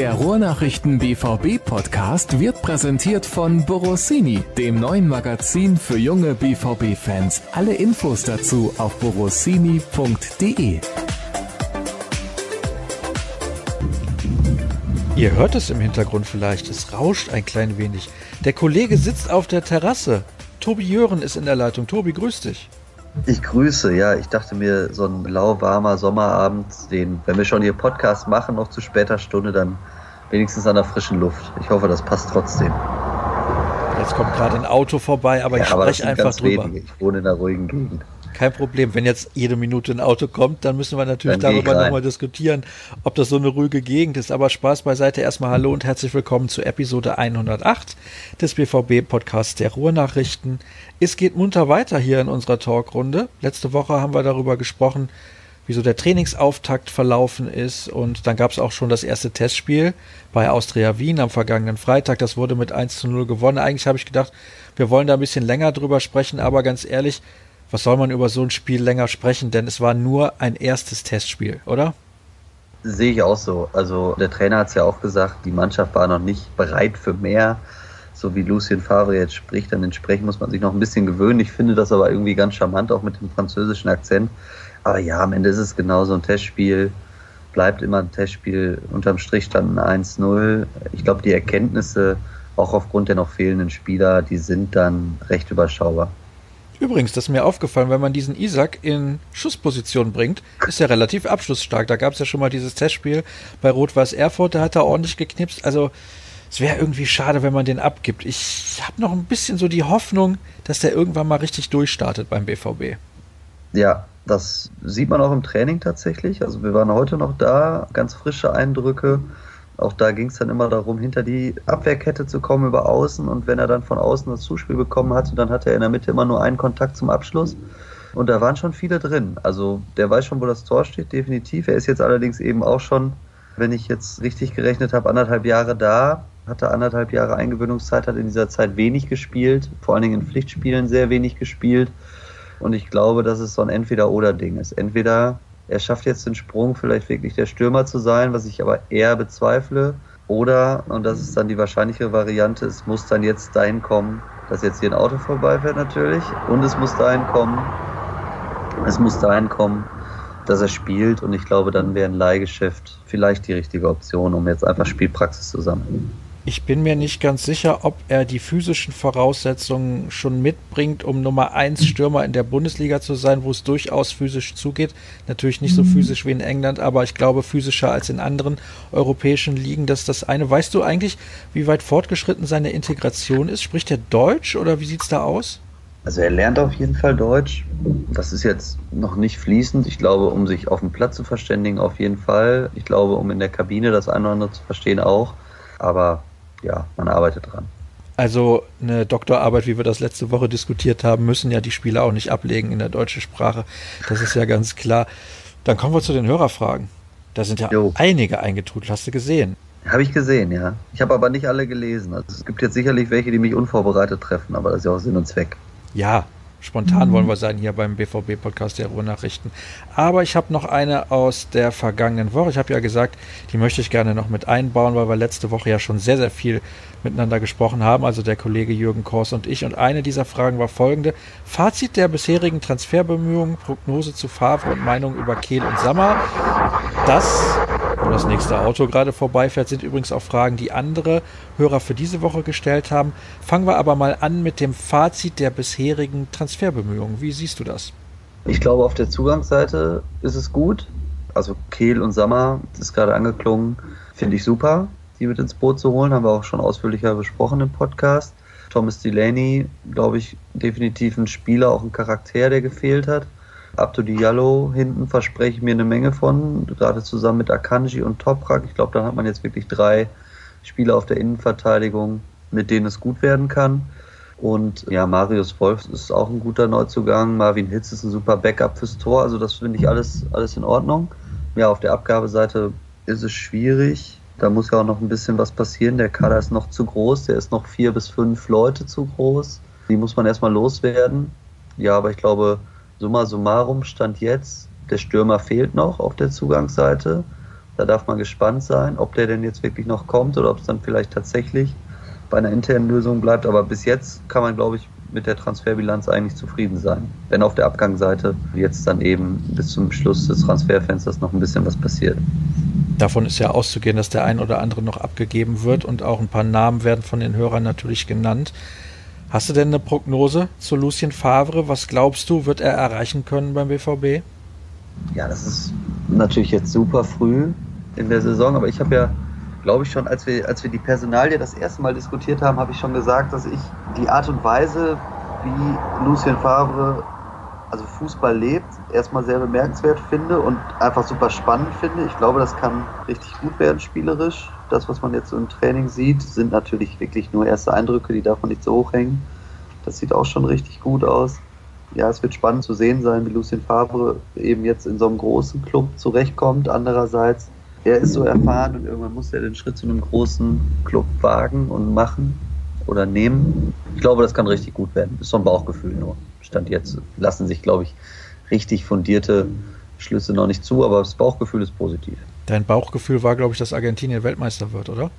Der Ruhrnachrichten BVB Podcast wird präsentiert von Borossini, dem neuen Magazin für junge BVB Fans. Alle Infos dazu auf borossini.de. Ihr hört es im Hintergrund vielleicht, es rauscht ein klein wenig. Der Kollege sitzt auf der Terrasse. Tobi Jören ist in der Leitung. Tobi, grüß dich. Ich grüße, ja. Ich dachte mir, so ein lauwarmer Sommerabend, den, wenn wir schon hier Podcast machen, noch zu später Stunde, dann wenigstens an der frischen Luft. Ich hoffe, das passt trotzdem. Jetzt kommt gerade ein Auto vorbei, aber ja, ich spreche einfach drüber. Wenige. Ich wohne in einer ruhigen Gegend. Kein Problem. Wenn jetzt jede Minute ein Auto kommt, dann müssen wir natürlich dann darüber nochmal diskutieren, ob das so eine ruhige Gegend ist. Aber Spaß beiseite. Erstmal Hallo und herzlich willkommen zu Episode 108 des BVB-Podcasts der Ruhrnachrichten. Es geht munter weiter hier in unserer Talkrunde. Letzte Woche haben wir darüber gesprochen, wie so der Trainingsauftakt verlaufen ist. Und dann gab es auch schon das erste Testspiel bei Austria Wien am vergangenen Freitag. Das wurde mit 1 zu 0 gewonnen. Eigentlich habe ich gedacht, wir wollen da ein bisschen länger drüber sprechen, aber ganz ehrlich, was soll man über so ein Spiel länger sprechen? Denn es war nur ein erstes Testspiel, oder? Sehe ich auch so. Also der Trainer hat es ja auch gesagt, die Mannschaft war noch nicht bereit für mehr. So wie Lucien Favre jetzt spricht, dann entsprechend muss man sich noch ein bisschen gewöhnen. Ich finde das aber irgendwie ganz charmant, auch mit dem französischen Akzent. Aber ja, am Ende ist es genauso ein Testspiel. Bleibt immer ein Testspiel. Unterm Strich stand ein 1-0. Ich glaube, die Erkenntnisse, auch aufgrund der noch fehlenden Spieler, die sind dann recht überschaubar. Übrigens, das ist mir aufgefallen, wenn man diesen Isaac in Schussposition bringt, ist er relativ abschlussstark. Da gab es ja schon mal dieses Testspiel bei Rot-Weiß Erfurt, da hat er ordentlich geknipst. Also es wäre irgendwie schade, wenn man den abgibt. Ich habe noch ein bisschen so die Hoffnung, dass der irgendwann mal richtig durchstartet beim BVB. Ja, das sieht man auch im Training tatsächlich. Also wir waren heute noch da, ganz frische Eindrücke. Auch da ging es dann immer darum, hinter die Abwehrkette zu kommen über außen. Und wenn er dann von außen das Zuspiel bekommen hatte, dann hatte er in der Mitte immer nur einen Kontakt zum Abschluss. Und da waren schon viele drin. Also der weiß schon, wo das Tor steht, definitiv. Er ist jetzt allerdings eben auch schon, wenn ich jetzt richtig gerechnet habe, anderthalb Jahre da. Hatte anderthalb Jahre Eingewöhnungszeit, hat in dieser Zeit wenig gespielt, vor allen Dingen in Pflichtspielen sehr wenig gespielt. Und ich glaube, dass es so ein Entweder-Oder-Ding ist. Entweder er schafft jetzt den Sprung, vielleicht wirklich der Stürmer zu sein, was ich aber eher bezweifle. Oder, und das ist dann die wahrscheinliche Variante, es muss dann jetzt dahin kommen, dass jetzt hier ein Auto vorbeifährt natürlich. Und es muss dahin kommen, es muss dahin kommen, dass er spielt. Und ich glaube, dann wäre ein Leihgeschäft vielleicht die richtige Option, um jetzt einfach Spielpraxis zu sammeln. Ich bin mir nicht ganz sicher, ob er die physischen Voraussetzungen schon mitbringt, um Nummer 1 Stürmer in der Bundesliga zu sein, wo es durchaus physisch zugeht. Natürlich nicht so mhm. physisch wie in England, aber ich glaube physischer als in anderen europäischen Ligen. Das ist das eine. Weißt du eigentlich, wie weit fortgeschritten seine Integration ist? Spricht er Deutsch oder wie sieht es da aus? Also er lernt auf jeden Fall Deutsch. Das ist jetzt noch nicht fließend. Ich glaube, um sich auf dem Platz zu verständigen, auf jeden Fall. Ich glaube, um in der Kabine das eine oder andere zu verstehen, auch. Aber ja, man arbeitet dran. Also eine Doktorarbeit, wie wir das letzte Woche diskutiert haben, müssen ja die Spieler auch nicht ablegen in der deutschen Sprache. Das ist ja ganz klar. Dann kommen wir zu den Hörerfragen. Da sind ja jo. einige eingetrudelt, hast du gesehen? Habe ich gesehen, ja. Ich habe aber nicht alle gelesen. Also es gibt jetzt sicherlich welche, die mich unvorbereitet treffen, aber das ist ja auch Sinn und Zweck. Ja, Spontan mhm. wollen wir sein hier beim BVB-Podcast der Ruhrnachrichten. Aber ich habe noch eine aus der vergangenen Woche. Ich habe ja gesagt, die möchte ich gerne noch mit einbauen, weil wir letzte Woche ja schon sehr, sehr viel miteinander gesprochen haben, also der Kollege Jürgen Kors und ich. Und eine dieser Fragen war folgende. Fazit der bisherigen Transferbemühungen, Prognose zu Favre und Meinung über Kehl und Sammer. Das wo das nächste Auto gerade vorbeifährt, sind übrigens auch Fragen, die andere Hörer für diese Woche gestellt haben. Fangen wir aber mal an mit dem Fazit der bisherigen Transferbemühungen. Wie siehst du das? Ich glaube, auf der Zugangsseite ist es gut. Also Kehl und Sammer, das ist gerade angeklungen, finde ich super, die mit ins Boot zu holen. Haben wir auch schon ausführlicher besprochen im Podcast. Thomas Delaney, glaube ich, definitiv ein Spieler, auch ein Charakter, der gefehlt hat. Abdo Diallo hinten verspreche ich mir eine Menge von, gerade zusammen mit Akanji und Toprak. Ich glaube, da hat man jetzt wirklich drei Spieler auf der Innenverteidigung, mit denen es gut werden kann. Und ja, Marius Wolf ist auch ein guter Neuzugang. Marvin Hitz ist ein super Backup fürs Tor. Also das finde ich alles, alles in Ordnung. Ja, auf der Abgabeseite ist es schwierig. Da muss ja auch noch ein bisschen was passieren. Der Kader ist noch zu groß. Der ist noch vier bis fünf Leute zu groß. Die muss man erstmal loswerden. Ja, aber ich glaube, summa summarum stand jetzt, der Stürmer fehlt noch auf der Zugangsseite. Da darf man gespannt sein, ob der denn jetzt wirklich noch kommt oder ob es dann vielleicht tatsächlich bei einer internen Lösung bleibt. Aber bis jetzt kann man, glaube ich, mit der Transferbilanz eigentlich zufrieden sein. Wenn auf der Abgangsseite jetzt dann eben bis zum Schluss des Transferfensters noch ein bisschen was passiert. Davon ist ja auszugehen, dass der ein oder andere noch abgegeben wird und auch ein paar Namen werden von den Hörern natürlich genannt. Hast du denn eine Prognose zu Lucien Favre? Was glaubst du, wird er erreichen können beim BVB? Ja, das ist natürlich jetzt super früh in der Saison, aber ich habe ja glaube ich schon, als wir, als wir die Personalie das erste Mal diskutiert haben, habe ich schon gesagt, dass ich die Art und Weise, wie Lucien Favre also Fußball lebt, erstmal sehr bemerkenswert finde und einfach super spannend finde. Ich glaube, das kann richtig gut werden spielerisch. Das, was man jetzt im Training sieht, sind natürlich wirklich nur erste Eindrücke, die darf man nicht so hochhängen. Das sieht auch schon richtig gut aus. Ja, es wird spannend zu sehen sein, wie Lucien Favre eben jetzt in so einem großen Club zurechtkommt. Andererseits er ist so erfahren und irgendwann muss er den Schritt zu einem großen Club wagen und machen oder nehmen. Ich glaube, das kann richtig gut werden. Ist so ein Bauchgefühl nur. Stand jetzt lassen sich, glaube ich, richtig fundierte Schlüsse noch nicht zu, aber das Bauchgefühl ist positiv. Dein Bauchgefühl war, glaube ich, dass Argentinien Weltmeister wird, oder?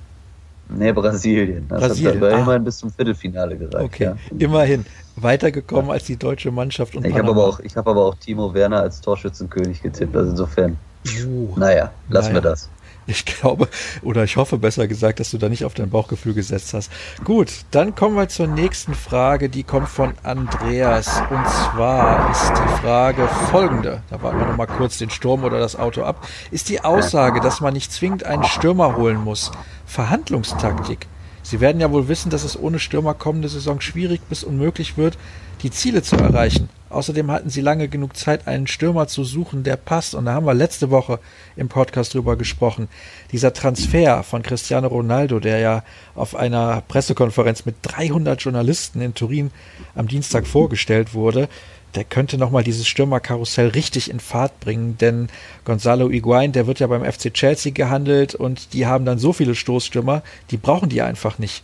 Nee, Brasilien. Das Brasilien. hat aber ah. immerhin bis zum Viertelfinale gereicht. Okay, ja. immerhin. Weitergekommen ja. als die deutsche Mannschaft. Und ich habe aber, auch, hab aber auch Timo Werner als Torschützenkönig getippt. Also insofern Uh, naja, lassen naja. wir das. Ich glaube, oder ich hoffe besser gesagt, dass du da nicht auf dein Bauchgefühl gesetzt hast. Gut, dann kommen wir zur nächsten Frage, die kommt von Andreas. Und zwar ist die Frage folgende. Da warten wir nochmal kurz den Sturm oder das Auto ab. Ist die Aussage, dass man nicht zwingend einen Stürmer holen muss, Verhandlungstaktik? Sie werden ja wohl wissen, dass es ohne Stürmer kommende Saison schwierig bis unmöglich wird, die Ziele zu erreichen. Außerdem hatten sie lange genug Zeit, einen Stürmer zu suchen, der passt. Und da haben wir letzte Woche im Podcast drüber gesprochen. Dieser Transfer von Cristiano Ronaldo, der ja auf einer Pressekonferenz mit 300 Journalisten in Turin am Dienstag vorgestellt wurde, der könnte nochmal dieses Stürmerkarussell richtig in Fahrt bringen, denn Gonzalo Higuain, der wird ja beim FC Chelsea gehandelt und die haben dann so viele Stoßstürmer, die brauchen die einfach nicht.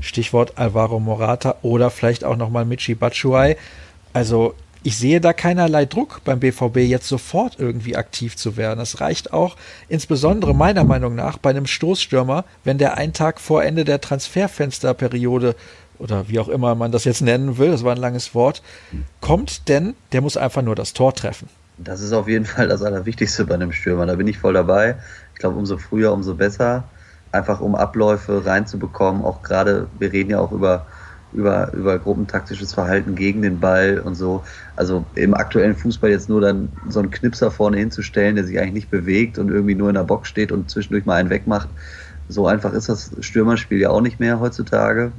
Stichwort Alvaro Morata oder vielleicht auch nochmal Michi Batshuayi. Also ich sehe da keinerlei Druck beim BVB jetzt sofort irgendwie aktiv zu werden. Es reicht auch insbesondere meiner Meinung nach bei einem Stoßstürmer, wenn der einen Tag vor Ende der Transferfensterperiode oder wie auch immer man das jetzt nennen will, das war ein langes Wort, kommt, denn der muss einfach nur das Tor treffen. Das ist auf jeden Fall das Allerwichtigste bei einem Stürmer. Da bin ich voll dabei. Ich glaube, umso früher, umso besser. Einfach um Abläufe reinzubekommen. Auch gerade, wir reden ja auch über über, über gruppentaktisches Verhalten gegen den Ball und so. Also im aktuellen Fußball jetzt nur dann so einen Knipser vorne hinzustellen, der sich eigentlich nicht bewegt und irgendwie nur in der Box steht und zwischendurch mal einen wegmacht. So einfach ist das Stürmerspiel ja auch nicht mehr heutzutage.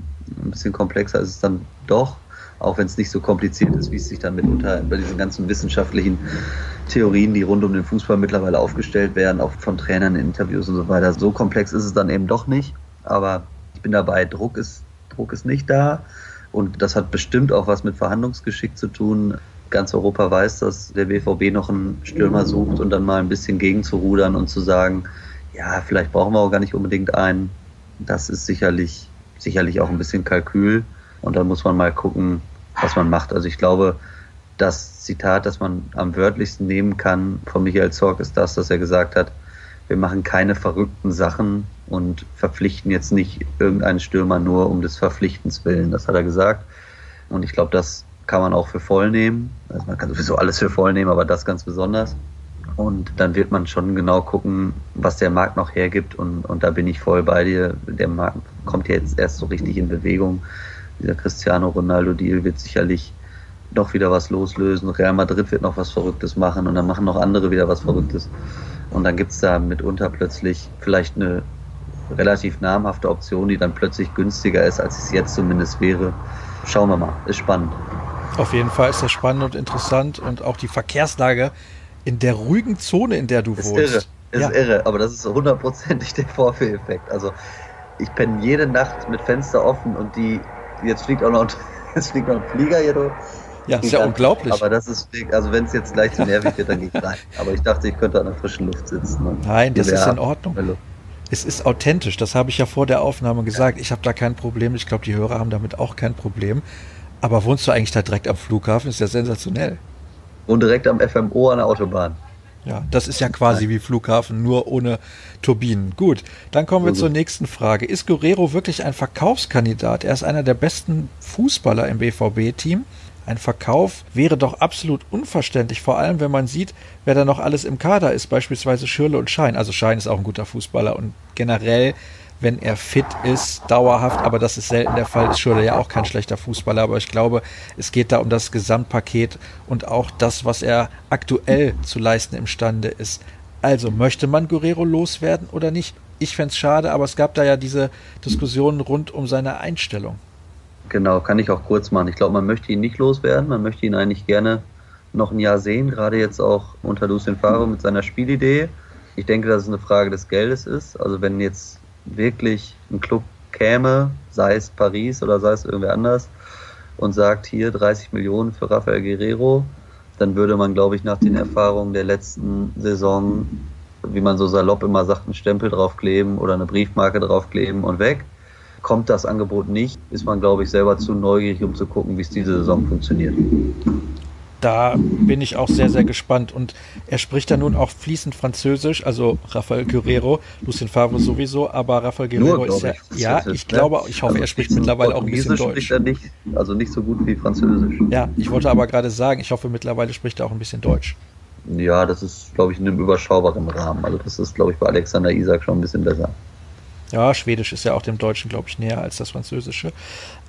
Ein bisschen komplexer ist es dann doch, auch wenn es nicht so kompliziert ist, wie es sich dann mitunter bei diesen ganzen wissenschaftlichen Theorien, die rund um den Fußball mittlerweile aufgestellt werden, auch von Trainern in Interviews und so weiter. So komplex ist es dann eben doch nicht. Aber ich bin dabei, Druck ist Druck ist nicht da. Und das hat bestimmt auch was mit Verhandlungsgeschick zu tun. Ganz Europa weiß, dass der BVB noch einen Stürmer sucht und dann mal ein bisschen gegenzurudern und zu sagen, ja, vielleicht brauchen wir auch gar nicht unbedingt einen. Das ist sicherlich, sicherlich auch ein bisschen Kalkül. Und dann muss man mal gucken, was man macht. Also ich glaube, das Zitat, das man am wörtlichsten nehmen kann von Michael Zorg, ist das, dass er gesagt hat, wir machen keine verrückten Sachen und verpflichten jetzt nicht irgendeinen Stürmer nur um des Verpflichtens willen. Das hat er gesagt. Und ich glaube, das kann man auch für voll nehmen. Also man kann sowieso alles für voll nehmen, aber das ganz besonders. Und dann wird man schon genau gucken, was der Markt noch hergibt. Und, und da bin ich voll bei dir. Der Markt kommt jetzt erst so richtig in Bewegung. Dieser Cristiano Ronaldo-Deal wird sicherlich noch wieder was loslösen. Real Madrid wird noch was Verrücktes machen und dann machen noch andere wieder was Verrücktes. Und dann gibt es da mitunter plötzlich vielleicht eine relativ namhafte Option, die dann plötzlich günstiger ist, als es jetzt zumindest wäre. Schauen wir mal, ist spannend. Auf jeden Fall ist das spannend und interessant und auch die Verkehrslage in der ruhigen Zone, in der du ist wohnst. Irre. Ist ja. irre, aber das ist hundertprozentig der Vorführeffekt. Also ich penne jede Nacht mit Fenster offen und die, jetzt fliegt auch noch, jetzt fliegt noch ein Flieger hier ja, ist ja unglaublich. Aber das ist, also wenn es jetzt gleich zu nervig wird, dann gehe ich rein. Aber ich dachte, ich könnte an der frischen Luft sitzen. Nein, das ist in Ordnung. Es ist authentisch, das habe ich ja vor der Aufnahme gesagt. Ich habe da kein Problem. Ich glaube, die Hörer haben damit auch kein Problem. Aber wohnst du eigentlich da direkt am Flughafen? Ist ja sensationell. Und direkt am FMO an der Autobahn. Ja, das ist ja quasi wie Flughafen, nur ohne Turbinen. Gut, dann kommen wir zur nächsten Frage. Ist Guerrero wirklich ein Verkaufskandidat? Er ist einer der besten Fußballer im BVB-Team. Ein Verkauf wäre doch absolut unverständlich, vor allem wenn man sieht, wer da noch alles im Kader ist, beispielsweise Schürle und Schein. Also Schein ist auch ein guter Fußballer und generell, wenn er fit ist, dauerhaft, aber das ist selten der Fall, ist Schürle ja auch kein schlechter Fußballer, aber ich glaube, es geht da um das Gesamtpaket und auch das, was er aktuell zu leisten imstande ist. Also, möchte man Guerrero loswerden oder nicht? Ich fände es schade, aber es gab da ja diese Diskussionen rund um seine Einstellung. Genau, kann ich auch kurz machen. Ich glaube, man möchte ihn nicht loswerden. Man möchte ihn eigentlich gerne noch ein Jahr sehen, gerade jetzt auch unter Lucien Favre mit seiner Spielidee. Ich denke, dass es eine Frage des Geldes ist. Also wenn jetzt wirklich ein Club käme, sei es Paris oder sei es irgendwer anders, und sagt hier 30 Millionen für Rafael Guerrero, dann würde man, glaube ich, nach den Erfahrungen der letzten Saison, wie man so salopp immer sagt, einen Stempel draufkleben oder eine Briefmarke draufkleben und weg. Kommt das Angebot nicht, ist man, glaube ich, selber zu neugierig, um zu gucken, wie es diese Saison funktioniert. Da bin ich auch sehr, sehr gespannt. Und er spricht da nun auch fließend Französisch, also Rafael Guerrero, Lucien Favre sowieso, aber Rafael Guerrero Nur, ist ja, ich, ja, ich ne? glaube, ich hoffe, also er spricht mittlerweile auch ein bisschen Deutsch. Spricht er nicht, also nicht so gut wie Französisch. Ja, ich wollte aber gerade sagen, ich hoffe, mittlerweile spricht er auch ein bisschen Deutsch. Ja, das ist, glaube ich, in einem überschaubaren Rahmen. Also das ist, glaube ich, bei Alexander Isak schon ein bisschen besser. Ja, Schwedisch ist ja auch dem Deutschen, glaube ich, näher als das Französische.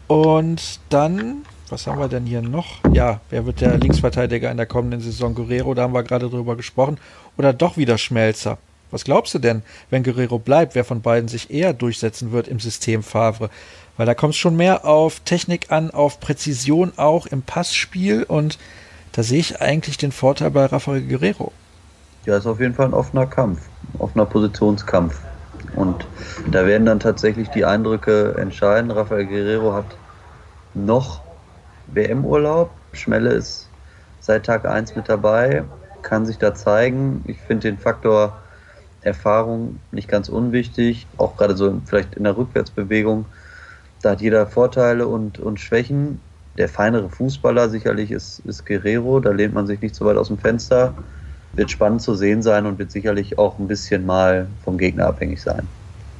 Und dann, was haben wir denn hier noch? Ja, wer wird der Linksverteidiger in der kommenden Saison? Guerrero, da haben wir gerade drüber gesprochen. Oder doch wieder Schmelzer? Was glaubst du denn, wenn Guerrero bleibt, wer von beiden sich eher durchsetzen wird im System Favre? Weil da kommt es schon mehr auf Technik an, auf Präzision auch im Passspiel und da sehe ich eigentlich den Vorteil bei Rafael Guerrero. Ja, ist auf jeden Fall ein offener Kampf, offener Positionskampf. Und da werden dann tatsächlich die Eindrücke entscheiden. Rafael Guerrero hat noch WM-Urlaub. Schmelle ist seit Tag 1 mit dabei, kann sich da zeigen. Ich finde den Faktor Erfahrung nicht ganz unwichtig, auch gerade so vielleicht in der Rückwärtsbewegung. Da hat jeder Vorteile und, und Schwächen. Der feinere Fußballer sicherlich ist, ist Guerrero, da lehnt man sich nicht so weit aus dem Fenster wird spannend zu sehen sein und wird sicherlich auch ein bisschen mal vom Gegner abhängig sein.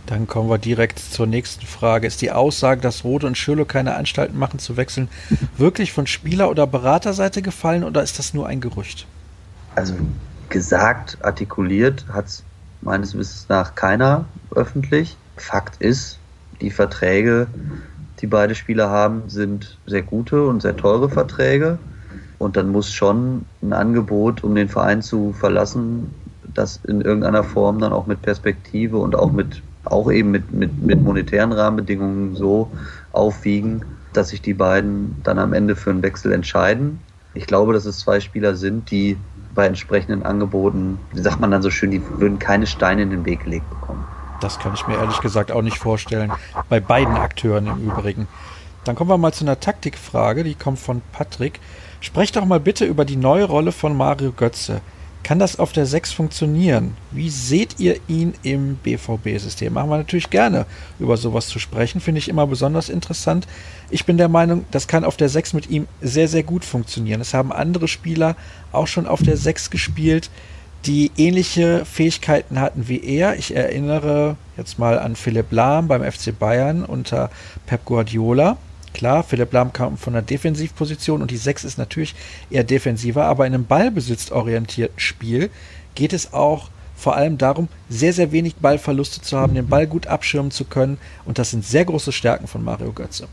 Dann kommen wir direkt zur nächsten Frage. Ist die Aussage, dass Rode und Schürle keine Anstalten machen zu wechseln, wirklich von Spieler- oder Beraterseite gefallen oder ist das nur ein Gerücht? Also gesagt, artikuliert hat es meines Wissens nach keiner öffentlich. Fakt ist, die Verträge, die beide Spieler haben, sind sehr gute und sehr teure Verträge. Und dann muss schon ein Angebot, um den Verein zu verlassen, das in irgendeiner Form dann auch mit Perspektive und auch mit auch eben mit, mit, mit monetären Rahmenbedingungen so aufwiegen, dass sich die beiden dann am Ende für einen Wechsel entscheiden. Ich glaube, dass es zwei Spieler sind, die bei entsprechenden Angeboten, wie sagt man dann so schön, die würden keine Steine in den Weg gelegt bekommen. Das kann ich mir ehrlich gesagt auch nicht vorstellen. Bei beiden Akteuren im Übrigen. Dann kommen wir mal zu einer Taktikfrage, die kommt von Patrick. Sprecht doch mal bitte über die neue Rolle von Mario Götze. Kann das auf der 6 funktionieren? Wie seht ihr ihn im BVB-System? Machen wir natürlich gerne über sowas zu sprechen, finde ich immer besonders interessant. Ich bin der Meinung, das kann auf der 6 mit ihm sehr, sehr gut funktionieren. Es haben andere Spieler auch schon auf der 6 gespielt, die ähnliche Fähigkeiten hatten wie er. Ich erinnere jetzt mal an Philipp Lahm beim FC Bayern unter Pep Guardiola. Klar, Philipp Lahm kam von der Defensivposition und die 6 ist natürlich eher defensiver, aber in einem ballbesitzorientierten Spiel geht es auch vor allem darum, sehr, sehr wenig Ballverluste zu haben, den Ball gut abschirmen zu können und das sind sehr große Stärken von Mario Götze.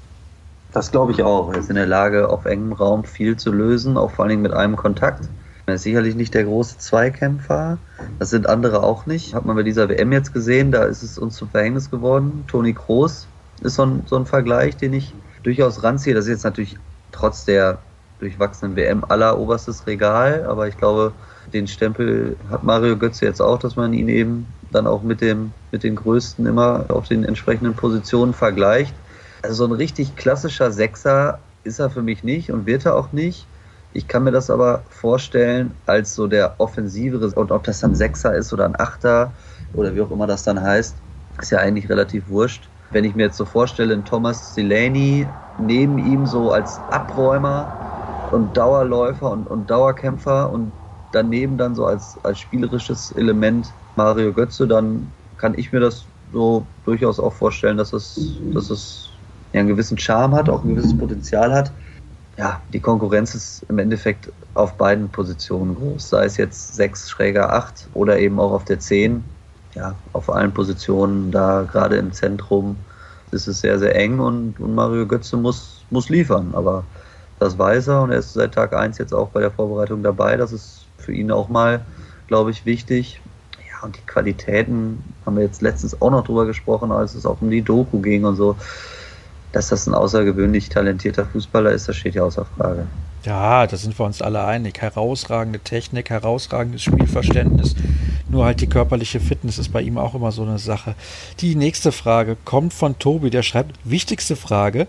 Das glaube ich auch. Er ist in der Lage, auf engem Raum viel zu lösen, auch vor allem mit einem Kontakt. Er ist sicherlich nicht der große Zweikämpfer. Das sind andere auch nicht. Hat man bei dieser WM jetzt gesehen, da ist es uns zum Verhängnis geworden. Toni Kroos ist so ein, so ein Vergleich, den ich durchaus ranziehe. Das ist jetzt natürlich trotz der durchwachsenen WM aller oberstes Regal, aber ich glaube, den Stempel hat Mario Götze jetzt auch, dass man ihn eben dann auch mit dem mit den Größten immer auf den entsprechenden Positionen vergleicht. Also so ein richtig klassischer Sechser ist er für mich nicht und wird er auch nicht. Ich kann mir das aber vorstellen als so der offensivere und ob das dann Sechser ist oder ein Achter oder wie auch immer das dann heißt, ist ja eigentlich relativ wurscht. Wenn ich mir jetzt so vorstelle, Thomas Delaney neben ihm so als Abräumer und Dauerläufer und, und Dauerkämpfer und daneben dann so als, als spielerisches Element Mario Götze, dann kann ich mir das so durchaus auch vorstellen, dass es, dass es ja, einen gewissen Charme hat, auch ein gewisses Potenzial hat. Ja, die Konkurrenz ist im Endeffekt auf beiden Positionen groß, sei es jetzt 6 schräger 8 oder eben auch auf der 10. Ja, auf allen Positionen, da gerade im Zentrum ist es sehr, sehr eng und, und Mario Götze muss, muss liefern. Aber das weiß er und er ist seit Tag 1 jetzt auch bei der Vorbereitung dabei. Das ist für ihn auch mal, glaube ich, wichtig. Ja, und die Qualitäten haben wir jetzt letztens auch noch drüber gesprochen, als es auch um die Doku ging und so. Dass das ein außergewöhnlich talentierter Fußballer ist, das steht ja außer Frage. Ja, da sind wir uns alle einig. Herausragende Technik, herausragendes Spielverständnis. Nur halt die körperliche Fitness ist bei ihm auch immer so eine Sache. Die nächste Frage kommt von Tobi, der schreibt, wichtigste Frage,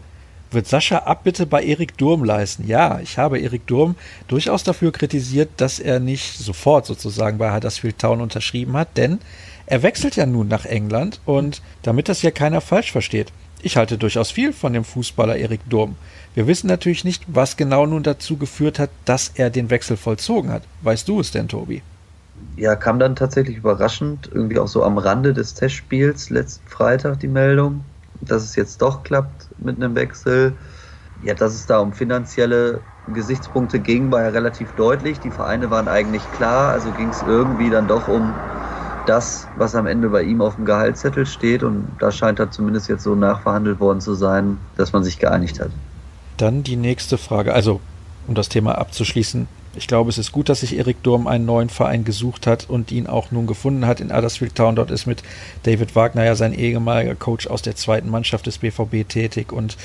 wird Sascha Abbitte bei Erik Durm leisten? Ja, ich habe Erik Durm durchaus dafür kritisiert, dass er nicht sofort sozusagen bei Huddersfield Town unterschrieben hat, denn er wechselt ja nun nach England und damit das ja keiner falsch versteht. Ich halte durchaus viel von dem Fußballer Erik Durm. Wir wissen natürlich nicht, was genau nun dazu geführt hat, dass er den Wechsel vollzogen hat. Weißt du es denn, Tobi? Ja, kam dann tatsächlich überraschend, irgendwie auch so am Rande des Testspiels letzten Freitag die Meldung, dass es jetzt doch klappt mit einem Wechsel. Ja, dass es da um finanzielle Gesichtspunkte ging, war ja relativ deutlich. Die Vereine waren eigentlich klar, also ging es irgendwie dann doch um das, was am Ende bei ihm auf dem Gehaltszettel steht. Und da scheint er zumindest jetzt so nachverhandelt worden zu sein, dass man sich geeinigt hat. Dann die nächste Frage. Also, um das Thema abzuschließen. Ich glaube, es ist gut, dass sich Erik Durm einen neuen Verein gesucht hat und ihn auch nun gefunden hat in Addersfield Town. Dort ist mit David Wagner ja sein ehemaliger Coach aus der zweiten Mannschaft des BVB tätig und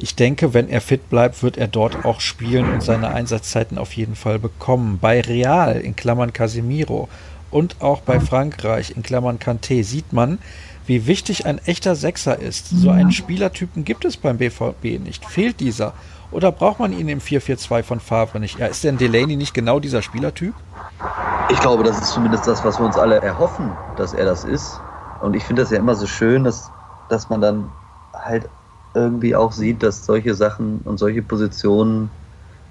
ich denke, wenn er fit bleibt, wird er dort auch spielen und seine Einsatzzeiten auf jeden Fall bekommen. Bei Real, in Klammern Casemiro, und auch bei Frankreich, in Klammern Kanté, sieht man, wie wichtig ein echter Sechser ist. So einen Spielertypen gibt es beim BVB nicht. Fehlt dieser? Oder braucht man ihn im 4-4-2 von Favre nicht? Ja, ist denn Delaney nicht genau dieser Spielertyp? Ich glaube, das ist zumindest das, was wir uns alle erhoffen, dass er das ist. Und ich finde das ja immer so schön, dass, dass man dann halt irgendwie auch sieht, dass solche Sachen und solche Positionen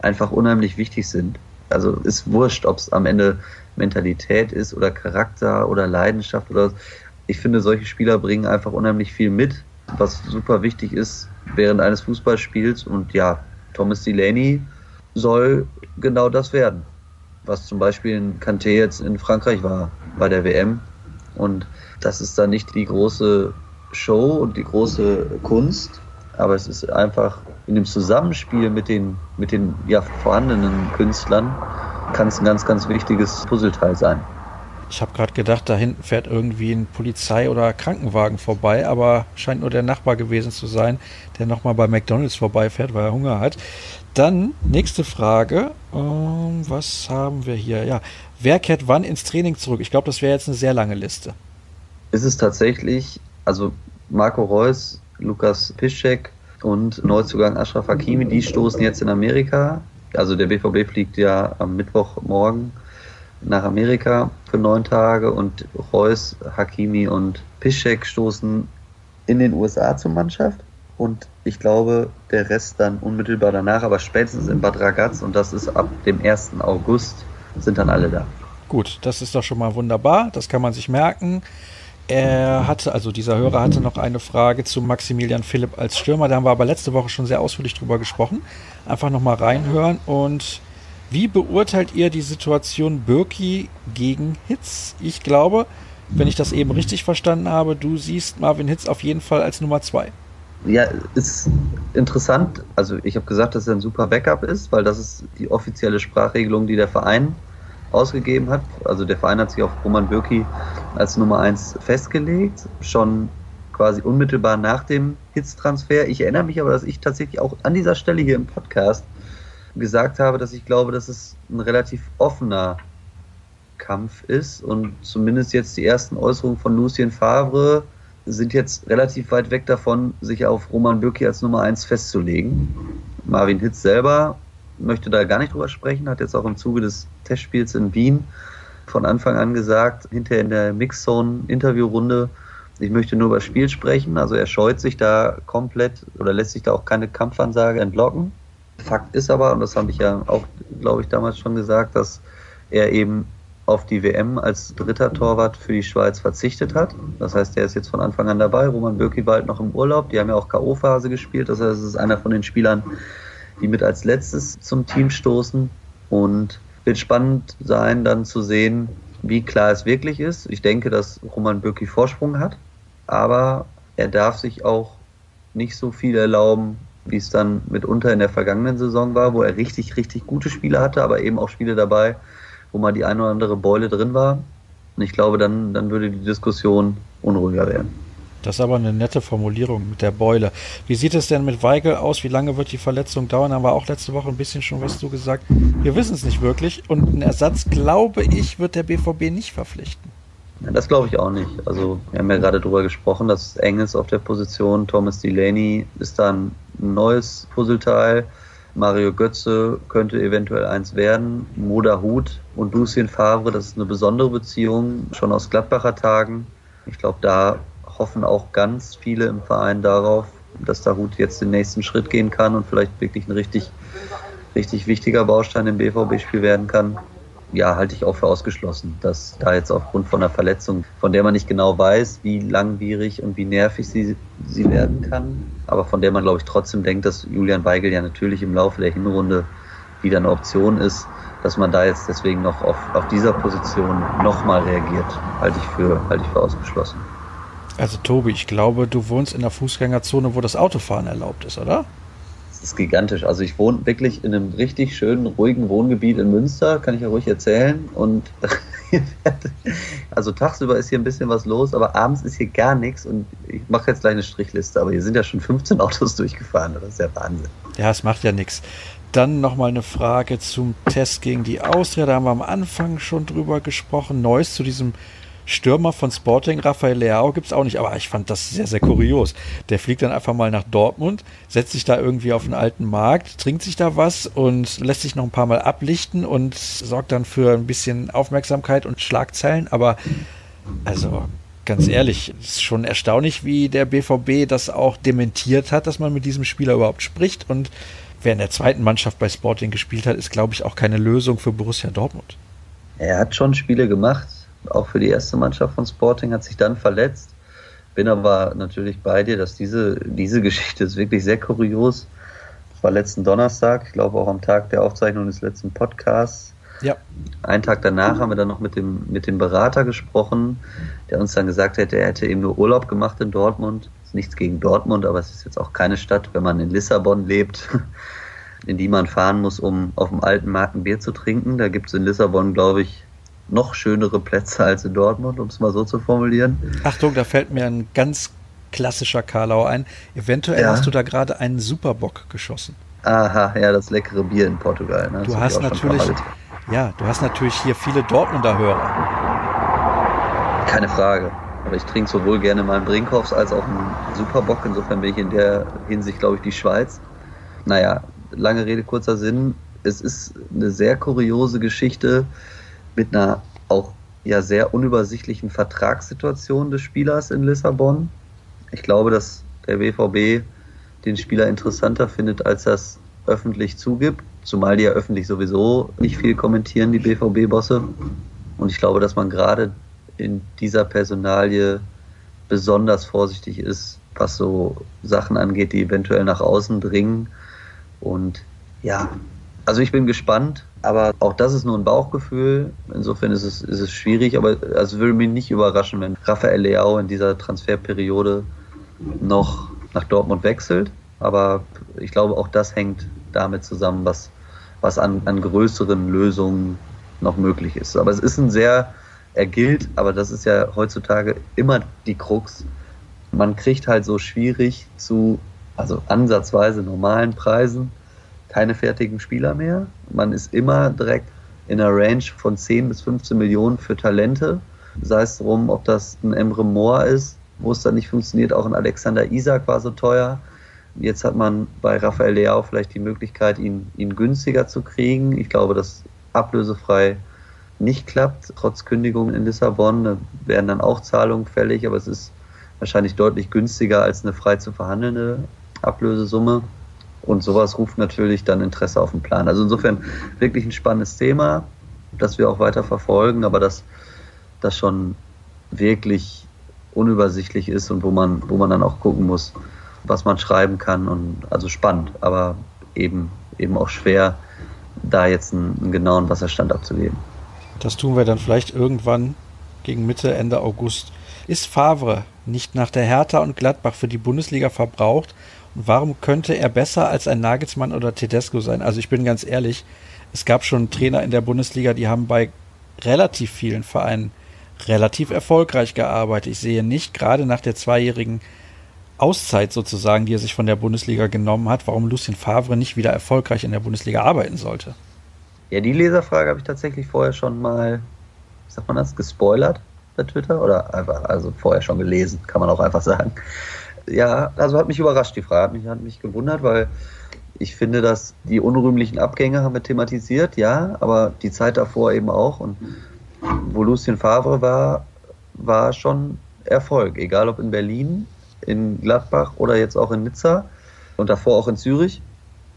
einfach unheimlich wichtig sind. Also ist wurscht, ob es am Ende Mentalität ist oder Charakter oder Leidenschaft oder ich finde, solche Spieler bringen einfach unheimlich viel mit, was super wichtig ist während eines Fußballspiels. Und ja, Thomas Delaney soll genau das werden, was zum Beispiel in Kanté jetzt in Frankreich war bei der WM. Und das ist dann nicht die große Show und die große Kunst, aber es ist einfach in dem Zusammenspiel mit den, mit den ja, vorhandenen Künstlern kann es ein ganz, ganz wichtiges Puzzleteil sein. Ich habe gerade gedacht, da hinten fährt irgendwie ein Polizei- oder Krankenwagen vorbei, aber scheint nur der Nachbar gewesen zu sein, der nochmal bei McDonalds vorbeifährt, weil er Hunger hat. Dann nächste Frage. Ähm, was haben wir hier? Ja, wer kehrt wann ins Training zurück? Ich glaube, das wäre jetzt eine sehr lange Liste. Ist es tatsächlich, also Marco Reus, Lukas Piszczek und Neuzugang Ashraf Hakimi, die stoßen jetzt in Amerika also der BVB fliegt ja am Mittwochmorgen nach Amerika für neun Tage und Reus, Hakimi und Piszek stoßen in den USA zur Mannschaft. Und ich glaube, der Rest dann unmittelbar danach, aber spätestens in Bad Ragaz und das ist ab dem 1. August, sind dann alle da. Gut, das ist doch schon mal wunderbar. Das kann man sich merken. Er hatte, also dieser Hörer hatte noch eine Frage zu Maximilian Philipp als Stürmer. Da haben wir aber letzte Woche schon sehr ausführlich drüber gesprochen. Einfach nochmal reinhören. Und wie beurteilt ihr die Situation Birki gegen Hitz? Ich glaube, wenn ich das eben richtig verstanden habe, du siehst Marvin Hitz auf jeden Fall als Nummer zwei. Ja, ist interessant. Also ich habe gesagt, dass er ein super Backup ist, weil das ist die offizielle Sprachregelung, die der Verein ausgegeben hat. Also der Verein hat sich auf Roman Bürki als Nummer 1 festgelegt, schon quasi unmittelbar nach dem Hits-Transfer. Ich erinnere mich aber, dass ich tatsächlich auch an dieser Stelle hier im Podcast gesagt habe, dass ich glaube, dass es ein relativ offener Kampf ist und zumindest jetzt die ersten Äußerungen von Lucien Favre sind jetzt relativ weit weg davon, sich auf Roman Bürki als Nummer 1 festzulegen. Marvin Hitz selber möchte da gar nicht drüber sprechen, hat jetzt auch im Zuge des Testspiels in Wien von Anfang an gesagt, hinterher in der Mixzone-Interviewrunde, ich möchte nur über das Spiel sprechen. Also er scheut sich da komplett oder lässt sich da auch keine Kampfansage entlocken. Fakt ist aber, und das habe ich ja auch, glaube ich, damals schon gesagt, dass er eben auf die WM als dritter Torwart für die Schweiz verzichtet hat. Das heißt, er ist jetzt von Anfang an dabei. Roman Bürki bald noch im Urlaub. Die haben ja auch K.O.-Phase gespielt. Das heißt, es ist einer von den Spielern, die mit als letztes zum Team stoßen. Und wird spannend sein, dann zu sehen, wie klar es wirklich ist. Ich denke, dass Roman Bürki Vorsprung hat. Aber er darf sich auch nicht so viel erlauben, wie es dann mitunter in der vergangenen Saison war, wo er richtig, richtig gute Spiele hatte, aber eben auch Spiele dabei, wo mal die eine oder andere Beule drin war. Und ich glaube, dann, dann würde die Diskussion unruhiger werden. Das ist aber eine nette Formulierung mit der Beule. Wie sieht es denn mit Weigel aus? Wie lange wird die Verletzung dauern? Haben wir auch letzte Woche ein bisschen schon was zu gesagt. Wir wissen es nicht wirklich. Und einen Ersatz, glaube ich, wird der BVB nicht verpflichten. Ja, das glaube ich auch nicht. Also, wir haben ja gerade darüber gesprochen, dass eng ist auf der Position. Thomas Delaney ist da ein neues Puzzleteil. Mario Götze könnte eventuell eins werden. Moda Hut und Lucien Favre, das ist eine besondere Beziehung, schon aus Gladbacher Tagen. Ich glaube, da hoffen auch ganz viele im Verein darauf, dass der Hut jetzt den nächsten Schritt gehen kann und vielleicht wirklich ein richtig, richtig wichtiger Baustein im BVB-Spiel werden kann ja, halte ich auch für ausgeschlossen, dass da jetzt aufgrund von einer Verletzung, von der man nicht genau weiß, wie langwierig und wie nervig sie, sie werden kann, aber von der man, glaube ich, trotzdem denkt, dass Julian Weigel ja natürlich im Laufe der Hinrunde wieder eine Option ist, dass man da jetzt deswegen noch auf, auf dieser Position nochmal reagiert, halte ich, für, halte ich für ausgeschlossen. Also Tobi, ich glaube, du wohnst in der Fußgängerzone, wo das Autofahren erlaubt ist, oder? ist gigantisch. Also ich wohne wirklich in einem richtig schönen, ruhigen Wohngebiet in Münster, kann ich ja ruhig erzählen. Und also tagsüber ist hier ein bisschen was los, aber abends ist hier gar nichts. Und ich mache jetzt gleich eine Strichliste, aber hier sind ja schon 15 Autos durchgefahren. Das ist ja Wahnsinn. Ja, es macht ja nichts. Dann nochmal eine Frage zum Test gegen die Austria. Da haben wir am Anfang schon drüber gesprochen. Neues zu diesem Stürmer von Sporting, Rafael Leao, gibt es auch nicht. Aber ich fand das sehr, sehr kurios. Der fliegt dann einfach mal nach Dortmund, setzt sich da irgendwie auf den alten Markt, trinkt sich da was und lässt sich noch ein paar Mal ablichten und sorgt dann für ein bisschen Aufmerksamkeit und Schlagzeilen. Aber also ganz ehrlich, ist schon erstaunlich, wie der BVB das auch dementiert hat, dass man mit diesem Spieler überhaupt spricht. Und wer in der zweiten Mannschaft bei Sporting gespielt hat, ist, glaube ich, auch keine Lösung für Borussia Dortmund. Er hat schon Spiele gemacht, auch für die erste Mannschaft von Sporting, hat sich dann verletzt. Bin aber natürlich bei dir, dass diese, diese Geschichte ist wirklich sehr kurios. Das war letzten Donnerstag, ich glaube auch am Tag der Aufzeichnung des letzten Podcasts. Ja. Einen Tag danach haben wir dann noch mit dem, mit dem Berater gesprochen, der uns dann gesagt hätte, er hätte eben nur Urlaub gemacht in Dortmund. Ist nichts gegen Dortmund, aber es ist jetzt auch keine Stadt, wenn man in Lissabon lebt, in die man fahren muss, um auf dem alten Markt ein Bier zu trinken. Da gibt es in Lissabon, glaube ich, noch schönere Plätze als in Dortmund, um es mal so zu formulieren. Achtung, da fällt mir ein ganz klassischer Karlau ein. Eventuell ja. hast du da gerade einen Superbock geschossen. Aha, ja, das leckere Bier in Portugal. Ne? Du hast natürlich, ja, du hast natürlich hier viele Dortmunder Hörer. Keine Frage. Aber ich trinke sowohl gerne mal einen Brinkhoffs als auch einen Superbock. Insofern bin ich in der Hinsicht, glaube ich, die Schweiz. Naja, lange Rede, kurzer Sinn. Es ist eine sehr kuriose Geschichte mit einer auch ja sehr unübersichtlichen Vertragssituation des Spielers in Lissabon. Ich glaube, dass der BVB den Spieler interessanter findet, als es öffentlich zugibt, zumal die ja öffentlich sowieso nicht viel kommentieren, die BVB-Bosse. Und ich glaube, dass man gerade in dieser Personalie besonders vorsichtig ist, was so Sachen angeht, die eventuell nach außen dringen. Und ja, also ich bin gespannt, aber auch das ist nur ein Bauchgefühl. Insofern ist es, ist es schwierig, aber also würde mich nicht überraschen, wenn Rafael Leao in dieser Transferperiode noch nach Dortmund wechselt. Aber ich glaube, auch das hängt damit zusammen, was, was an, an größeren Lösungen noch möglich ist. Aber es ist ein sehr, er gilt, aber das ist ja heutzutage immer die Krux. Man kriegt halt so schwierig zu, also ansatzweise normalen Preisen keine fertigen Spieler mehr. Man ist immer direkt in einer Range von 10 bis 15 Millionen für Talente. Sei es darum, ob das ein Emre Moore ist, wo es dann nicht funktioniert. Auch ein Alexander Isak war so teuer. Jetzt hat man bei Rafael Leao vielleicht die Möglichkeit, ihn, ihn günstiger zu kriegen. Ich glaube, dass ablösefrei nicht klappt, trotz Kündigung in Lissabon. Da werden dann auch Zahlungen fällig, aber es ist wahrscheinlich deutlich günstiger als eine frei zu verhandelnde Ablösesumme. Und sowas ruft natürlich dann Interesse auf den Plan. Also insofern wirklich ein spannendes Thema. das wir auch weiter verfolgen, aber dass das schon wirklich unübersichtlich ist und wo man, wo man dann auch gucken muss, was man schreiben kann und also spannend, aber eben, eben auch schwer, da jetzt einen, einen genauen Wasserstand abzugeben. Das tun wir dann vielleicht irgendwann gegen Mitte, Ende August. Ist Favre nicht nach der Hertha und Gladbach für die Bundesliga verbraucht? Warum könnte er besser als ein Nagelsmann oder Tedesco sein? Also ich bin ganz ehrlich, es gab schon Trainer in der Bundesliga, die haben bei relativ vielen Vereinen relativ erfolgreich gearbeitet. Ich sehe nicht, gerade nach der zweijährigen Auszeit sozusagen, die er sich von der Bundesliga genommen hat, warum Lucien Favre nicht wieder erfolgreich in der Bundesliga arbeiten sollte. Ja, die Leserfrage habe ich tatsächlich vorher schon mal, wie sagt man das, gespoilert bei Twitter oder einfach, also vorher schon gelesen, kann man auch einfach sagen. Ja, also hat mich überrascht, die Frage hat mich, hat mich gewundert, weil ich finde, dass die unrühmlichen Abgänge haben wir thematisiert, ja, aber die Zeit davor eben auch und wo Lucien Favre war, war schon Erfolg, egal ob in Berlin, in Gladbach oder jetzt auch in Nizza und davor auch in Zürich.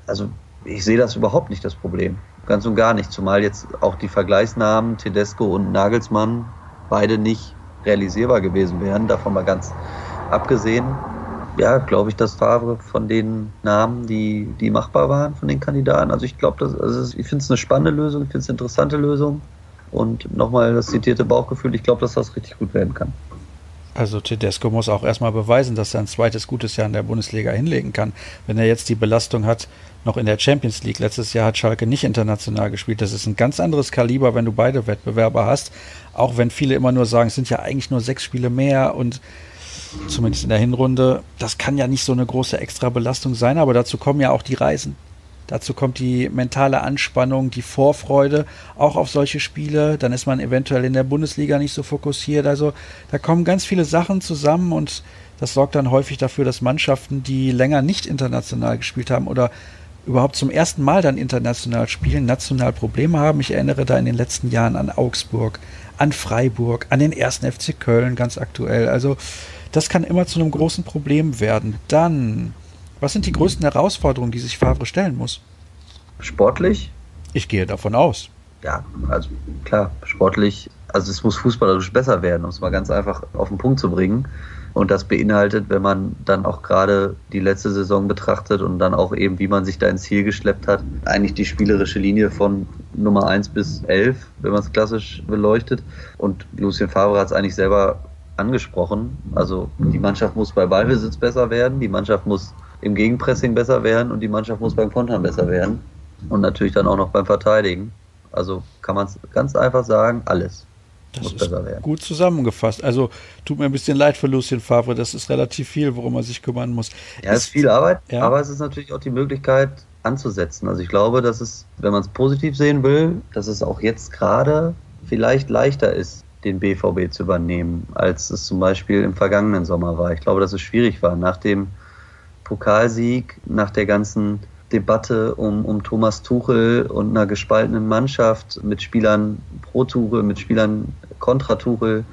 Also ich sehe das überhaupt nicht das Problem. Ganz und gar nicht. Zumal jetzt auch die Vergleichsnamen Tedesco und Nagelsmann beide nicht realisierbar gewesen wären, davon mal ganz abgesehen. Ja, glaube ich, dass Favre von den Namen, die, die machbar waren, von den Kandidaten. Also ich glaube, also ich finde es eine spannende Lösung, ich finde es eine interessante Lösung. Und nochmal das zitierte Bauchgefühl, ich glaube, dass das richtig gut werden kann. Also Tedesco muss auch erstmal beweisen, dass er ein zweites gutes Jahr in der Bundesliga hinlegen kann. Wenn er jetzt die Belastung hat, noch in der Champions League. Letztes Jahr hat Schalke nicht international gespielt. Das ist ein ganz anderes Kaliber, wenn du beide Wettbewerber hast. Auch wenn viele immer nur sagen, es sind ja eigentlich nur sechs Spiele mehr und zumindest in der Hinrunde, das kann ja nicht so eine große Extrabelastung sein, aber dazu kommen ja auch die Reisen. Dazu kommt die mentale Anspannung, die Vorfreude auch auf solche Spiele. Dann ist man eventuell in der Bundesliga nicht so fokussiert. Also da kommen ganz viele Sachen zusammen und das sorgt dann häufig dafür, dass Mannschaften, die länger nicht international gespielt haben oder überhaupt zum ersten Mal dann international spielen, national Probleme haben. Ich erinnere da in den letzten Jahren an Augsburg, an Freiburg, an den ersten FC Köln ganz aktuell. Also das kann immer zu einem großen Problem werden. Dann was sind die größten Herausforderungen, die sich Favre stellen muss? Sportlich? Ich gehe davon aus. Ja, also klar, sportlich. Also es muss fußballerisch besser werden, um es mal ganz einfach auf den Punkt zu bringen. Und das beinhaltet, wenn man dann auch gerade die letzte Saison betrachtet und dann auch eben, wie man sich da ins Ziel geschleppt hat, eigentlich die spielerische Linie von Nummer 1 bis 11, wenn man es klassisch beleuchtet. Und Lucien Favre hat es eigentlich selber angesprochen. Also die Mannschaft muss bei Ballbesitz besser werden, die Mannschaft muss im Gegenpressing besser werden und die Mannschaft muss beim Kontern besser werden. Und natürlich dann auch noch beim Verteidigen. Also kann man es ganz einfach sagen, alles. Das muss besser werden. gut zusammengefasst. Also tut mir ein bisschen leid für Lucien Favre, das ist relativ viel, worum man sich kümmern muss. Ja, es ist viel Arbeit, ja. aber es ist natürlich auch die Möglichkeit anzusetzen. Also ich glaube, dass es, wenn man es positiv sehen will, dass es auch jetzt gerade vielleicht leichter ist, den BVB zu übernehmen, als es zum Beispiel im vergangenen Sommer war. Ich glaube, dass es schwierig war. Nach dem Pokalsieg, nach der ganzen Debatte um, um Thomas Tuchel und einer gespaltenen Mannschaft mit Spielern pro Tuchel, mit Spielern kontra Tuchel.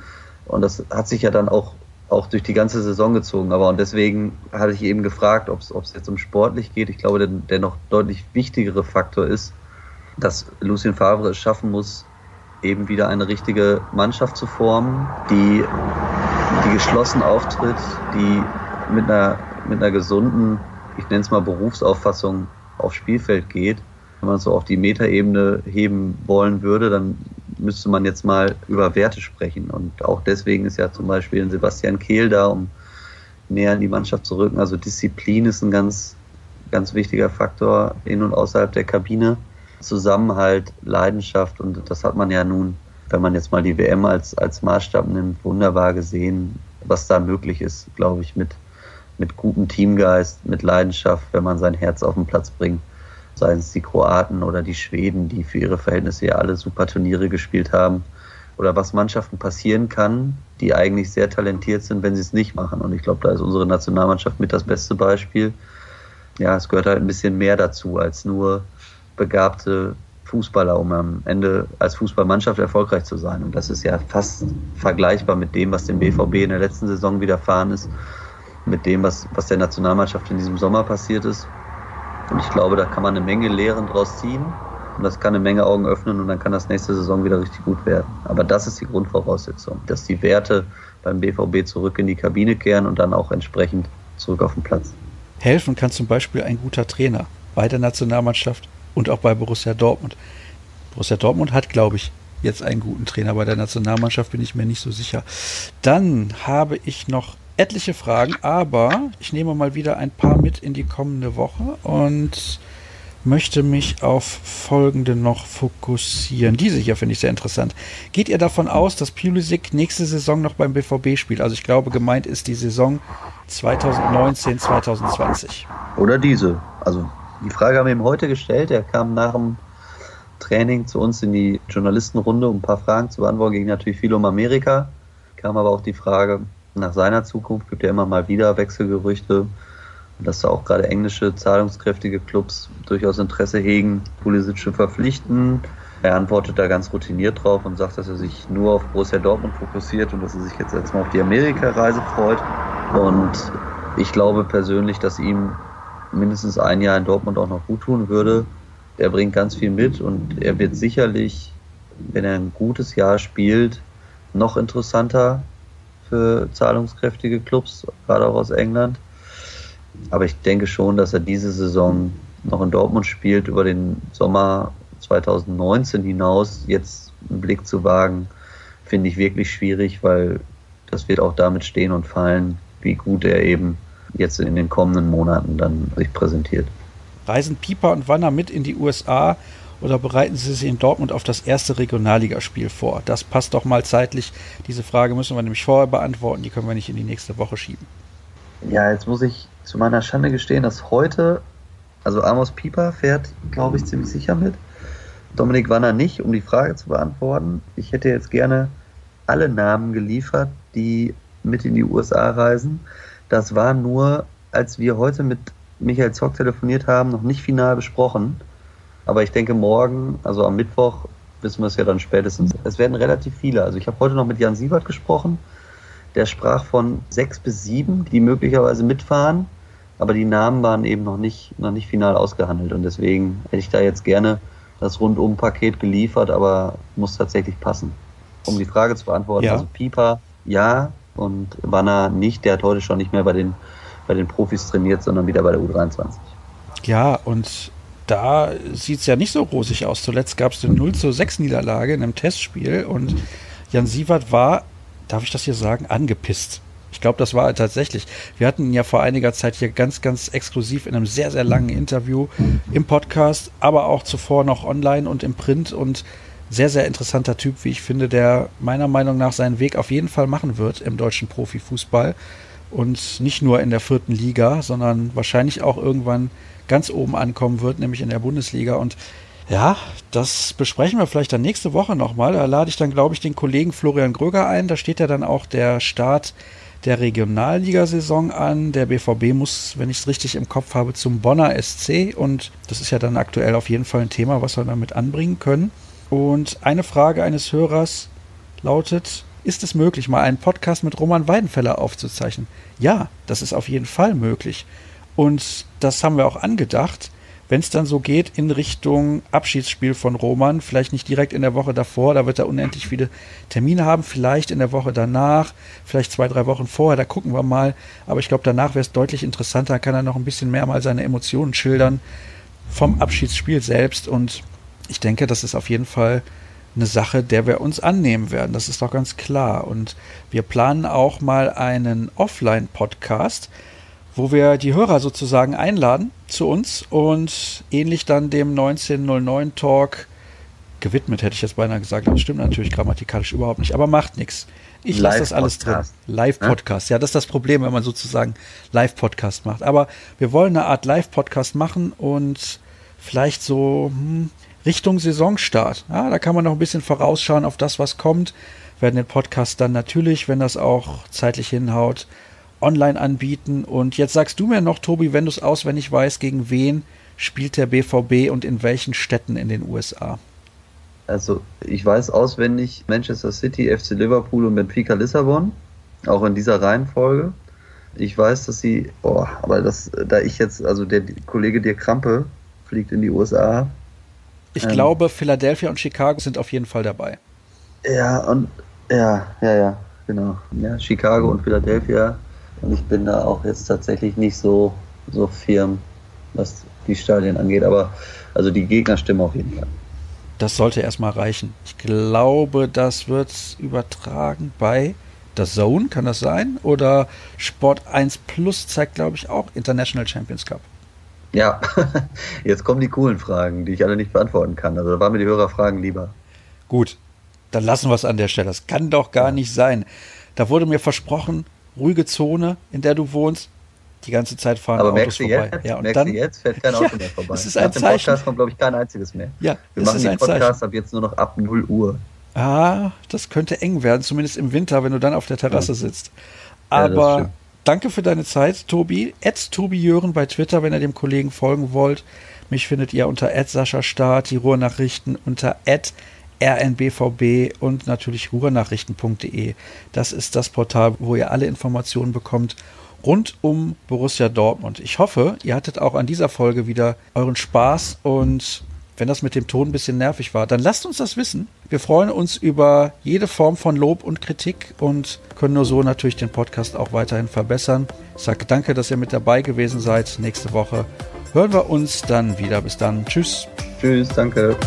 Und das hat sich ja dann auch, auch durch die ganze Saison gezogen. Aber und deswegen hatte ich eben gefragt, ob es jetzt um sportlich geht. Ich glaube, der, der noch deutlich wichtigere Faktor ist, dass Lucien Favre es schaffen muss, eben wieder eine richtige Mannschaft zu formen, die, die geschlossen auftritt, die mit einer mit einer gesunden, ich nenne es mal Berufsauffassung aufs Spielfeld geht. Wenn man so auf die Metaebene heben wollen würde, dann müsste man jetzt mal über Werte sprechen. Und auch deswegen ist ja zum Beispiel ein Sebastian Kehl da, um näher in die Mannschaft zu rücken. Also Disziplin ist ein ganz, ganz wichtiger Faktor in und außerhalb der Kabine. Zusammenhalt, Leidenschaft und das hat man ja nun, wenn man jetzt mal die WM als, als Maßstab nimmt, wunderbar gesehen, was da möglich ist, glaube ich, mit mit gutem Teamgeist, mit Leidenschaft, wenn man sein Herz auf den Platz bringt. Seien es die Kroaten oder die Schweden, die für ihre Verhältnisse ja alle super Turniere gespielt haben. Oder was Mannschaften passieren kann, die eigentlich sehr talentiert sind, wenn sie es nicht machen. Und ich glaube, da ist unsere Nationalmannschaft mit das beste Beispiel. Ja, es gehört halt ein bisschen mehr dazu als nur begabte Fußballer, um am Ende als Fußballmannschaft erfolgreich zu sein. Und das ist ja fast vergleichbar mit dem, was dem BVB in der letzten Saison widerfahren ist mit dem, was, was der Nationalmannschaft in diesem Sommer passiert ist. Und ich glaube, da kann man eine Menge Lehren draus ziehen. Und das kann eine Menge Augen öffnen und dann kann das nächste Saison wieder richtig gut werden. Aber das ist die Grundvoraussetzung, dass die Werte beim BVB zurück in die Kabine kehren und dann auch entsprechend zurück auf den Platz. Helfen kann zum Beispiel ein guter Trainer bei der Nationalmannschaft und auch bei Borussia Dortmund. Borussia Dortmund hat, glaube ich, jetzt einen guten Trainer. Bei der Nationalmannschaft bin ich mir nicht so sicher. Dann habe ich noch etliche Fragen, aber ich nehme mal wieder ein paar mit in die kommende Woche und möchte mich auf folgende noch fokussieren. Diese hier finde ich sehr interessant. Geht ihr davon aus, dass Pulisic nächste Saison noch beim BVB spielt? Also ich glaube, gemeint ist die Saison 2019, 2020. Oder diese. Also die Frage haben wir ihm heute gestellt. Er kam nach dem Training zu uns in die Journalistenrunde, um ein paar Fragen zu beantworten. Ging natürlich viel um Amerika. Kam aber auch die Frage nach seiner Zukunft. Gibt ja immer mal wieder Wechselgerüchte dass da auch gerade englische zahlungskräftige Clubs durchaus Interesse hegen, Pulisic zu verpflichten. Er antwortet da ganz routiniert drauf und sagt, dass er sich nur auf Borussia Dortmund fokussiert und dass er sich jetzt erstmal auf die Amerika-Reise freut. Und ich glaube persönlich, dass ihm mindestens ein Jahr in Dortmund auch noch gut tun würde. Er bringt ganz viel mit und er wird sicherlich, wenn er ein gutes Jahr spielt, noch interessanter für zahlungskräftige Clubs, gerade auch aus England. Aber ich denke schon, dass er diese Saison noch in Dortmund spielt, über den Sommer 2019 hinaus jetzt einen Blick zu wagen, finde ich wirklich schwierig, weil das wird auch damit stehen und fallen, wie gut er eben jetzt in den kommenden Monaten dann sich präsentiert. Reisen Pieper und Wanner mit in die USA oder bereiten Sie sich in Dortmund auf das erste Regionalligaspiel vor? Das passt doch mal zeitlich. Diese Frage müssen wir nämlich vorher beantworten, die können wir nicht in die nächste Woche schieben. Ja, jetzt muss ich zu meiner Schande gestehen, dass heute, also Amos Pieper fährt, glaube ich, ziemlich sicher mit. Dominik Wanner nicht, um die Frage zu beantworten. Ich hätte jetzt gerne alle Namen geliefert, die mit in die USA reisen. Das war nur, als wir heute mit Michael Zock telefoniert haben, noch nicht final besprochen. Aber ich denke, morgen, also am Mittwoch, wissen wir es ja dann spätestens. Es werden relativ viele. Also ich habe heute noch mit Jan Siebert gesprochen. Der sprach von sechs bis sieben, die möglicherweise mitfahren, aber die Namen waren eben noch nicht, noch nicht final ausgehandelt und deswegen hätte ich da jetzt gerne das Rundum-Paket geliefert, aber muss tatsächlich passen. Um die Frage zu beantworten, ja. also Pieper ja und Wanner nicht, der hat heute schon nicht mehr bei den, bei den Profis trainiert, sondern wieder bei der U23. Ja, und da sieht es ja nicht so rosig aus. Zuletzt gab es eine 0 zu 6 Niederlage in einem Testspiel und Jan Sievert war darf ich das hier sagen, angepisst. Ich glaube, das war tatsächlich. Wir hatten ihn ja vor einiger Zeit hier ganz, ganz exklusiv in einem sehr, sehr langen Interview im Podcast, aber auch zuvor noch online und im Print und sehr, sehr interessanter Typ, wie ich finde, der meiner Meinung nach seinen Weg auf jeden Fall machen wird im deutschen Profifußball und nicht nur in der vierten Liga, sondern wahrscheinlich auch irgendwann ganz oben ankommen wird, nämlich in der Bundesliga. Und ja, das besprechen wir vielleicht dann nächste Woche nochmal. Da lade ich dann, glaube ich, den Kollegen Florian Gröger ein. Da steht ja dann auch der Start der Regionalligasaison an. Der BVB muss, wenn ich es richtig im Kopf habe, zum Bonner SC. Und das ist ja dann aktuell auf jeden Fall ein Thema, was wir damit anbringen können. Und eine Frage eines Hörers lautet, ist es möglich, mal einen Podcast mit Roman Weidenfeller aufzuzeichnen? Ja, das ist auf jeden Fall möglich. Und das haben wir auch angedacht wenn es dann so geht in Richtung Abschiedsspiel von Roman, vielleicht nicht direkt in der Woche davor, da wird er unendlich viele Termine haben, vielleicht in der Woche danach, vielleicht zwei, drei Wochen vorher, da gucken wir mal. Aber ich glaube, danach wäre es deutlich interessanter, kann er noch ein bisschen mehr mal seine Emotionen schildern vom Abschiedsspiel selbst. Und ich denke, das ist auf jeden Fall eine Sache, der wir uns annehmen werden. Das ist doch ganz klar. Und wir planen auch mal einen Offline-Podcast wo wir die Hörer sozusagen einladen zu uns und ähnlich dann dem 1909 Talk gewidmet, hätte ich jetzt beinahe gesagt. Das stimmt natürlich grammatikalisch überhaupt nicht, aber macht nichts. Ich lasse das alles drin. Live-Podcast. Ja, das ist das Problem, wenn man sozusagen Live-Podcast macht. Aber wir wollen eine Art Live-Podcast machen und vielleicht so hm, Richtung Saisonstart. Ja, da kann man noch ein bisschen vorausschauen auf das, was kommt. Wir werden den Podcast dann natürlich, wenn das auch zeitlich hinhaut, online anbieten. Und jetzt sagst du mir noch, Tobi, wenn du es auswendig weißt, gegen wen spielt der BVB und in welchen Städten in den USA? Also ich weiß auswendig Manchester City, FC Liverpool und Benfica Lissabon, auch in dieser Reihenfolge. Ich weiß, dass sie, boah, aber das, da ich jetzt, also der Kollege Dirk Krampe fliegt in die USA. Ich ähm, glaube, Philadelphia und Chicago sind auf jeden Fall dabei. Ja, und ja, ja, ja, genau. Ja, Chicago und Philadelphia. Und ich bin da auch jetzt tatsächlich nicht so, so firm, was die Stadien angeht. Aber also die Gegner stimmen auf jeden Fall. Das sollte erstmal reichen. Ich glaube, das wird übertragen bei der Zone, kann das sein? Oder Sport 1 Plus zeigt, glaube ich, auch International Champions Cup. Ja, jetzt kommen die coolen Fragen, die ich alle nicht beantworten kann. Also da waren mir die Hörerfragen lieber. Gut, dann lassen wir es an der Stelle. Das kann doch gar nicht sein. Da wurde mir versprochen, ruhige Zone, in der du wohnst. Die ganze Zeit fahren Aber Autos vorbei. Jetzt, ja, und dann, jetzt fährt kein Auto ja, mehr vorbei. Das ist ein Nach dem Zeichen. Podcast kommt, glaube ich, kein einziges mehr. Ja, Wir machen den Podcast ab jetzt nur noch ab 0 Uhr. Ah, das könnte eng werden, zumindest im Winter, wenn du dann auf der Terrasse ja. sitzt. Aber ja, danke für deine Zeit, Tobi. Ads Tobi Jören bei Twitter, wenn ihr dem Kollegen folgen wollt. Mich findet ihr unter Sascha Staat, die Ruhrnachrichten unter rnbvb und natürlich ruhrnachrichten.de. Das ist das Portal, wo ihr alle Informationen bekommt rund um Borussia Dortmund. Ich hoffe, ihr hattet auch an dieser Folge wieder euren Spaß und wenn das mit dem Ton ein bisschen nervig war, dann lasst uns das wissen. Wir freuen uns über jede Form von Lob und Kritik und können nur so natürlich den Podcast auch weiterhin verbessern. Ich sage danke, dass ihr mit dabei gewesen seid. Nächste Woche hören wir uns dann wieder. Bis dann. Tschüss. Tschüss, danke.